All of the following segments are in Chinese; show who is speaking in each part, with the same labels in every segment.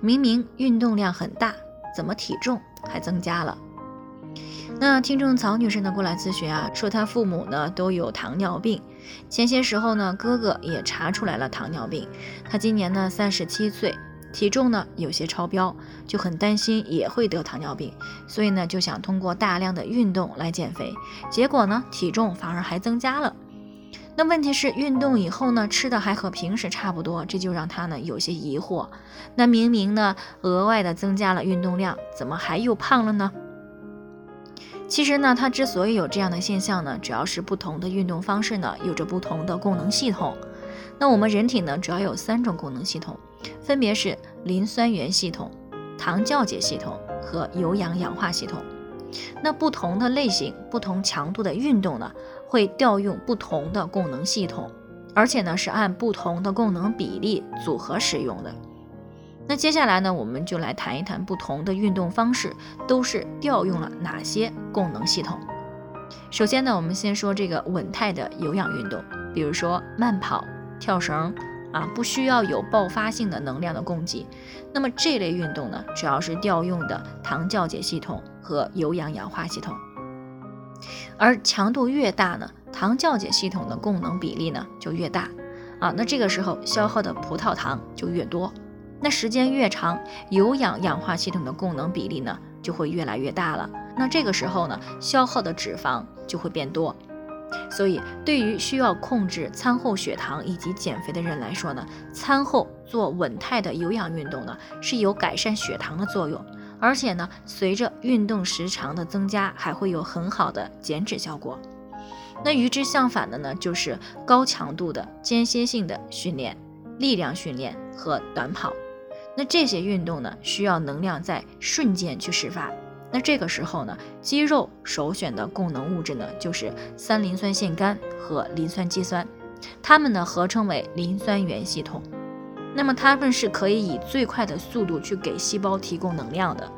Speaker 1: 明明运动量很大，怎么体重还增加了？那听众曹女士呢过来咨询啊，说她父母呢都有糖尿病，前些时候呢哥哥也查出来了糖尿病，他今年呢三十七岁，体重呢有些超标，就很担心也会得糖尿病，所以呢就想通过大量的运动来减肥，结果呢体重反而还增加了。那问题是运动以后呢吃的还和平时差不多，这就让他呢有些疑惑。那明明呢额外的增加了运动量，怎么还又胖了呢？其实呢，他之所以有这样的现象呢，主要是不同的运动方式呢有着不同的功能系统。那我们人体呢主要有三种功能系统，分别是磷酸原系统、糖酵解系统和有氧氧化系统。那不同的类型、不同强度的运动呢，会调用不同的供能系统，而且呢是按不同的供能比例组合使用的。那接下来呢，我们就来谈一谈不同的运动方式都是调用了哪些供能系统。首先呢，我们先说这个稳态的有氧运动，比如说慢跑、跳绳啊，不需要有爆发性的能量的供给。那么这类运动呢，主要是调用的糖酵解系统和有氧氧化系统。而强度越大呢，糖酵解系统的功能比例呢就越大啊，那这个时候消耗的葡萄糖就越多。那时间越长，有氧氧化系统的功能比例呢就会越来越大了。那这个时候呢，消耗的脂肪就会变多。所以，对于需要控制餐后血糖以及减肥的人来说呢，餐后做稳态的有氧运动呢是有改善血糖的作用，而且呢，随着运动时长的增加，还会有很好的减脂效果。那与之相反的呢，就是高强度的间歇性的训练、力量训练和短跑。那这些运动呢，需要能量在瞬间去释发。那这个时候呢，肌肉首选的供能物质呢，就是三磷酸腺苷和磷酸肌酸，它们呢合称为磷酸原系统。那么它们是可以以最快的速度去给细胞提供能量的。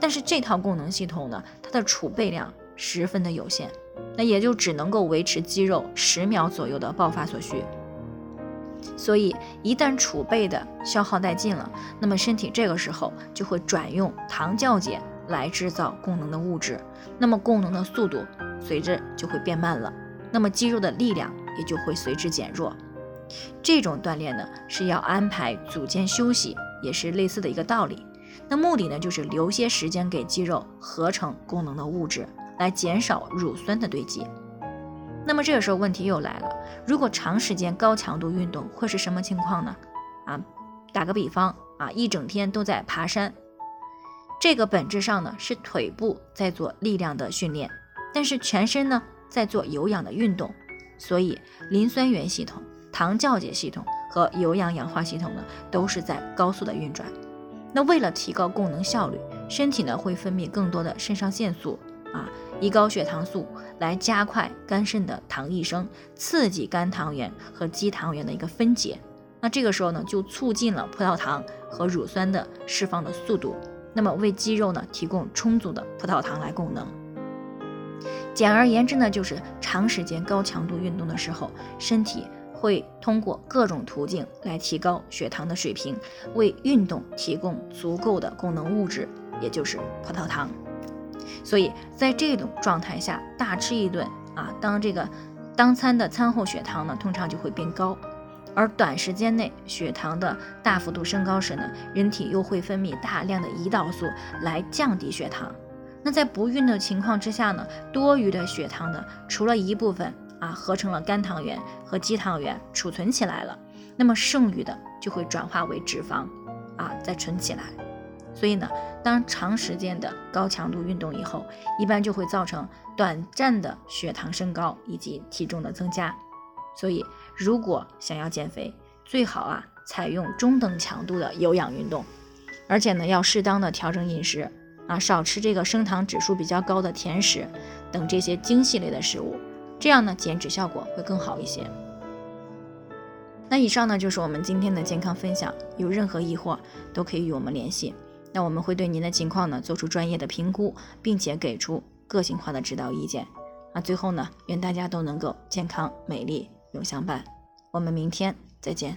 Speaker 1: 但是这套功能系统呢，它的储备量十分的有限，那也就只能够维持肌肉十秒左右的爆发所需。所以，一旦储备的消耗殆尽了，那么身体这个时候就会转用糖酵解来制造功能的物质，那么功能的速度随之就会变慢了，那么肌肉的力量也就会随之减弱。这种锻炼呢是要安排组间休息，也是类似的一个道理。那目的呢就是留些时间给肌肉合成功能的物质，来减少乳酸的堆积。那么这个时候问题又来了，如果长时间高强度运动会是什么情况呢？啊，打个比方啊，一整天都在爬山，这个本质上呢是腿部在做力量的训练，但是全身呢在做有氧的运动，所以磷酸原系统、糖酵解系统和有氧氧化系统呢都是在高速的运转。那为了提高供能效率，身体呢会分泌更多的肾上腺素啊。以高血糖素来加快肝肾的糖异生，刺激肝糖原和肌糖原的一个分解。那这个时候呢，就促进了葡萄糖和乳酸的释放的速度，那么为肌肉呢提供充足的葡萄糖来供能。简而言之呢，就是长时间高强度运动的时候，身体会通过各种途径来提高血糖的水平，为运动提供足够的功能物质，也就是葡萄糖。所以在这种状态下，大吃一顿啊，当这个当餐的餐后血糖呢，通常就会变高。而短时间内血糖的大幅度升高时呢，人体又会分泌大量的胰岛素来降低血糖。那在不孕的情况之下呢，多余的血糖呢，除了一部分啊合成了肝糖原和肌糖原储存起来了，那么剩余的就会转化为脂肪啊再存起来。所以呢，当长时间的高强度运动以后，一般就会造成短暂的血糖升高以及体重的增加。所以，如果想要减肥，最好啊采用中等强度的有氧运动，而且呢，要适当的调整饮食啊，少吃这个升糖指数比较高的甜食等这些精细类的食物，这样呢，减脂效果会更好一些。那以上呢就是我们今天的健康分享，有任何疑惑都可以与我们联系，那我们会对您的情况呢做出专业的评估，并且给出个性化的指导意见。那最后呢，愿大家都能够健康美丽永相伴。我们明天再见。